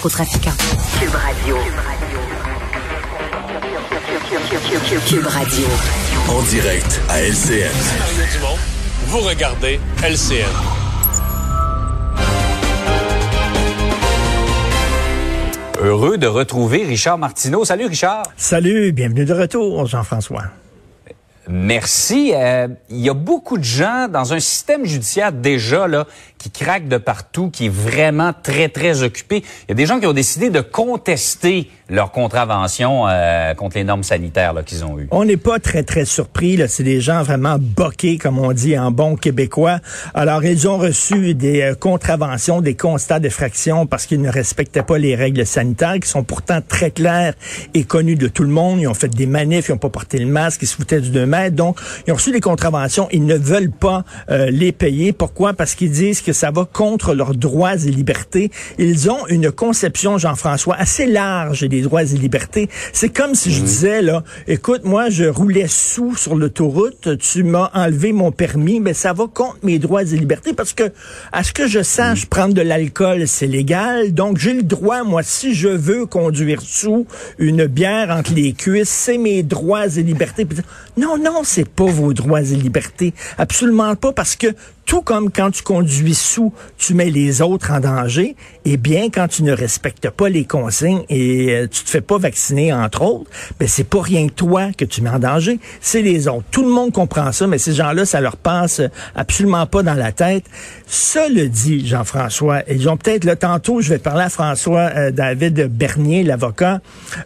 narcotrafiquants. Cube Radio. Cube Radio. En direct à LCN. Vous regardez LCN. Heureux de retrouver Richard Martineau. Salut Richard. Salut, bienvenue de retour, Jean-François. Merci. Euh, il y a beaucoup de gens dans un système judiciaire déjà là qui craque de partout, qui est vraiment très très occupé. Il y a des gens qui ont décidé de contester leur contravention euh, contre les normes sanitaires qu'ils ont eues. On n'est pas très très surpris. C'est des gens vraiment boqués, comme on dit en bon québécois. Alors ils ont reçu des euh, contraventions, des constats d'effraction parce qu'ils ne respectaient pas les règles sanitaires, qui sont pourtant très claires et connues de tout le monde. Ils ont fait des manifs, ils n'ont pas porté le masque, ils se foutaient du 2 mètres. Donc ils ont reçu des contraventions. Ils ne veulent pas euh, les payer. Pourquoi? Parce qu'ils disent que ça va contre leurs droits et libertés. Ils ont une conception, Jean-François, assez large droits et libertés. C'est comme si je disais, là, écoute, moi, je roulais sous sur l'autoroute, tu m'as enlevé mon permis, mais ça va contre mes droits et libertés parce que, à ce que je sache, prendre de l'alcool, c'est légal. Donc, j'ai le droit, moi, si je veux conduire sous une bière entre les cuisses, c'est mes droits et libertés. Non, non, c'est pas vos droits et libertés. Absolument pas parce que tout comme quand tu conduis sous, tu mets les autres en danger, eh bien, quand tu ne respectes pas les consignes et euh, tu te fais pas vacciner, entre autres, ben, c'est pas rien que toi que tu mets en danger, c'est les autres. Tout le monde comprend ça, mais ces gens-là, ça leur passe absolument pas dans la tête. le dit, Jean-François, ils ont peut-être, là, tantôt, je vais parler à François euh, David Bernier, l'avocat,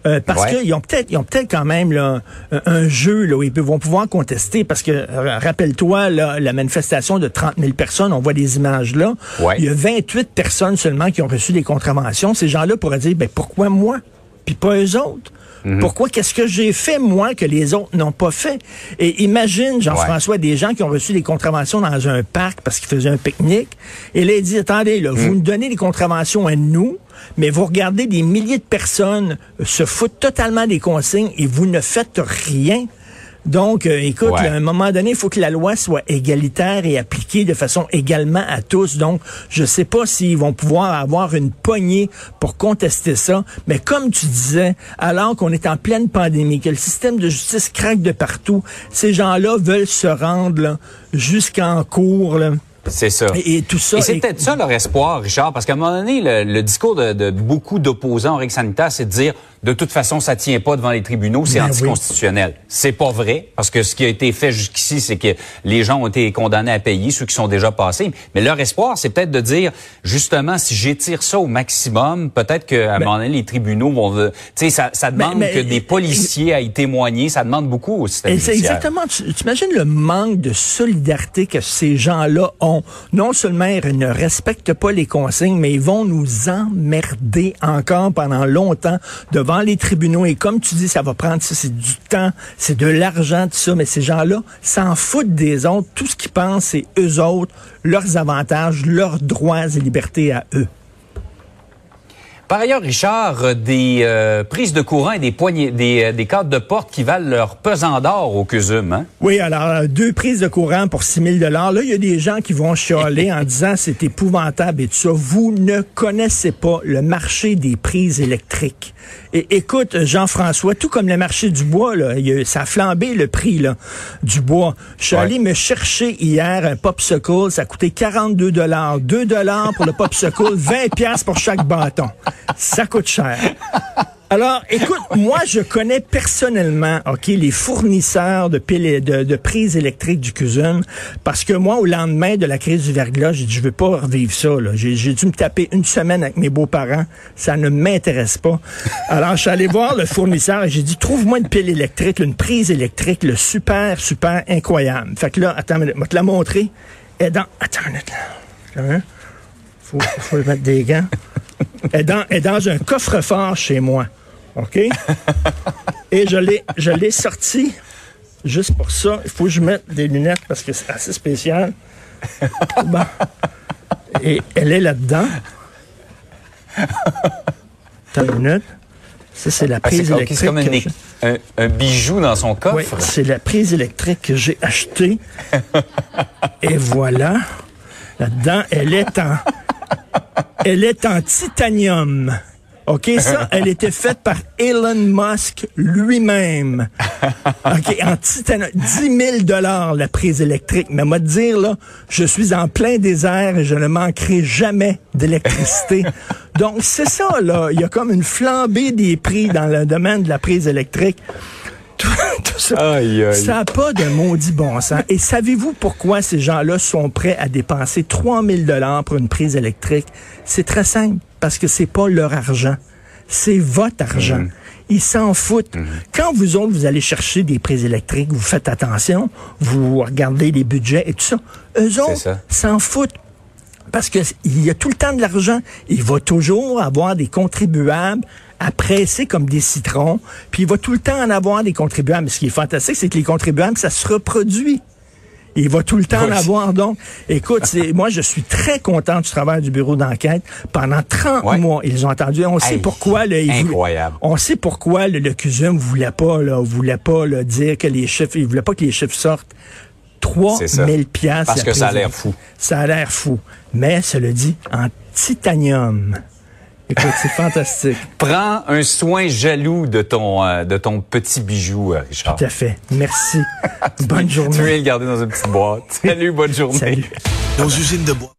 euh, parce qu'ils ont peut-être, ils ont peut-être quand même, là, un jeu, là, où ils vont pouvoir contester, parce que, rappelle-toi, la manifestation de 30 000 personnes, on voit des images là. Il y a 28 personnes seulement qui ont reçu des contraventions. Ces gens-là pourraient dire, ben pourquoi moi, puis pas eux autres? Mhm. Pourquoi? Qu'est-ce que j'ai fait, moi, que les autres n'ont pas fait? Et imagine, Jean-François, des gens qui ont reçu des contraventions dans un parc parce qu'ils faisaient un pique-nique. Et là, ils disent, attendez, là, vous mhm. nous donnez des contraventions à nous, mais vous regardez des milliers de personnes se foutent totalement des consignes et vous ne faites rien. Donc, euh, écoute, à un moment donné, il faut que la loi soit égalitaire et appliquée de façon également à tous. Donc, je sais pas s'ils vont pouvoir avoir une poignée pour contester ça. Mais comme tu disais, alors qu'on est en pleine pandémie, que le système de justice craque de partout, ces gens-là veulent se rendre jusqu'en cours. C'est ça. Et, tout ça. Et c'est peut-être ça leur espoir, Richard, parce qu'à un moment donné, le, discours de, de beaucoup d'opposants aux règles sanitaires, c'est de dire de toute façon, ça tient pas devant les tribunaux, c'est ben anticonstitutionnel. C'est pas vrai, parce que ce qui a été fait jusqu'ici, c'est que les gens ont été condamnés à payer, ceux qui sont déjà passés. Mais leur espoir, c'est peut-être de dire, justement, si j'étire ça au maximum, peut-être qu'à un ben moment donné, les tribunaux vont... Tu sais, ça, ça ben, demande que des policiers aillent témoigner, ça demande beaucoup au système exactement... Tu, tu imagines le manque de solidarité que ces gens-là ont. Non seulement ils ne respectent pas les consignes, mais ils vont nous emmerder encore pendant longtemps devant les tribunaux. Et comme tu dis, ça va prendre ça, c'est du temps, c'est de l'argent, tout ça. Mais ces gens-là s'en foutent des autres. Tout ce qu'ils pensent, c'est eux autres, leurs avantages, leurs droits et libertés à eux. Par ailleurs, Richard, euh, des euh, prises de courant et des poignées, des, euh, des cadres de porte qui valent leur pesant d'or au CUSUM, hein? Oui, alors deux prises de courant pour 6 000 Là, il y a des gens qui vont chialer en disant c'est épouvantable et tout ça. Vous ne connaissez pas le marché des prises électriques. Et écoute, Jean-François, tout comme le marché du bois, là, ça a flambé le prix là, du bois. Je suis allé me chercher hier un popsicle, ça a coûté 42 dollars, 2 dollars pour le popsicle, 20 pièces pour chaque bâton. Ça coûte cher. Alors, écoute, moi, je connais personnellement, OK, les fournisseurs de piles de, de prises électriques du cuisine, parce que moi, au lendemain de la crise du verglas, j'ai dit, je veux pas revivre ça, J'ai dû me taper une semaine avec mes beaux-parents. Ça ne m'intéresse pas. Alors, je suis allé voir le fournisseur et j'ai dit, trouve-moi une pile électrique, une prise électrique, le super, super incroyable. Fait que là, attends, je vais te la montrer. Et dans, attends une minute, là. Faut, faut mettre des gants. est dans, est dans un coffre-fort chez moi. OK? Et je l'ai, je l'ai sorti juste pour ça. Il faut que je mette des lunettes parce que c'est assez spécial. Bon. Et elle est là-dedans. T'as une minute? Ça, c'est la ah, prise électrique. C'est comme un, bijou dans son coffre. Oui, c'est la prise électrique que j'ai achetée. Et voilà. Là-dedans, elle est en, elle est en titanium. OK, ça, elle était faite par Elon Musk lui-même. OK, en titane, 10 000 dollars la prise électrique. Mais moi, dire, là, je suis en plein désert et je ne manquerai jamais d'électricité. Donc, c'est ça, là. Il y a comme une flambée des prix dans le domaine de la prise électrique. Tout, tout ça ça n'a pas de maudit bon sens. Et savez-vous pourquoi ces gens-là sont prêts à dépenser 3000 dollars pour une prise électrique? C'est très simple, parce que c'est pas leur argent. C'est votre argent. Mhm. Ils s'en foutent. Mhm. Quand vous autres, vous allez chercher des prises électriques, vous faites attention, vous regardez les budgets et tout ça. Eux autres s'en foutent parce que il y a tout le temps de l'argent. Il va toujours avoir des contribuables à presser comme des citrons, puis il va tout le temps en avoir des contribuables. Mais ce qui est fantastique, c'est que les contribuables, ça se reproduit. Il va tout le temps en Oui. avoir. Donc, écoute, moi, je suis très content du travail du bureau d'enquête. Pendant 30 Ouais. mois, ils ont entendu. On sait pourquoi. Là, voulaient- incroyable. on sait pourquoi le, le CUSUM voulait pas, là, voulait pas là, dire que les chiffres, il voulait pas que les chiffres sortent. 3 C'est ça. 000 piastres. Parce que ça a l'air fou. Ça a l'air fou. Mais, cela dit, en titanium. Écoute, c'est fantastique. Prends un soin jaloux de ton, euh, de ton petit bijou, euh, Richard. Tout à fait. Merci. Bonne Tu viens journée. le garder dans une petite boîte. Salut, bonne journée. Salut. Nos usines de bois.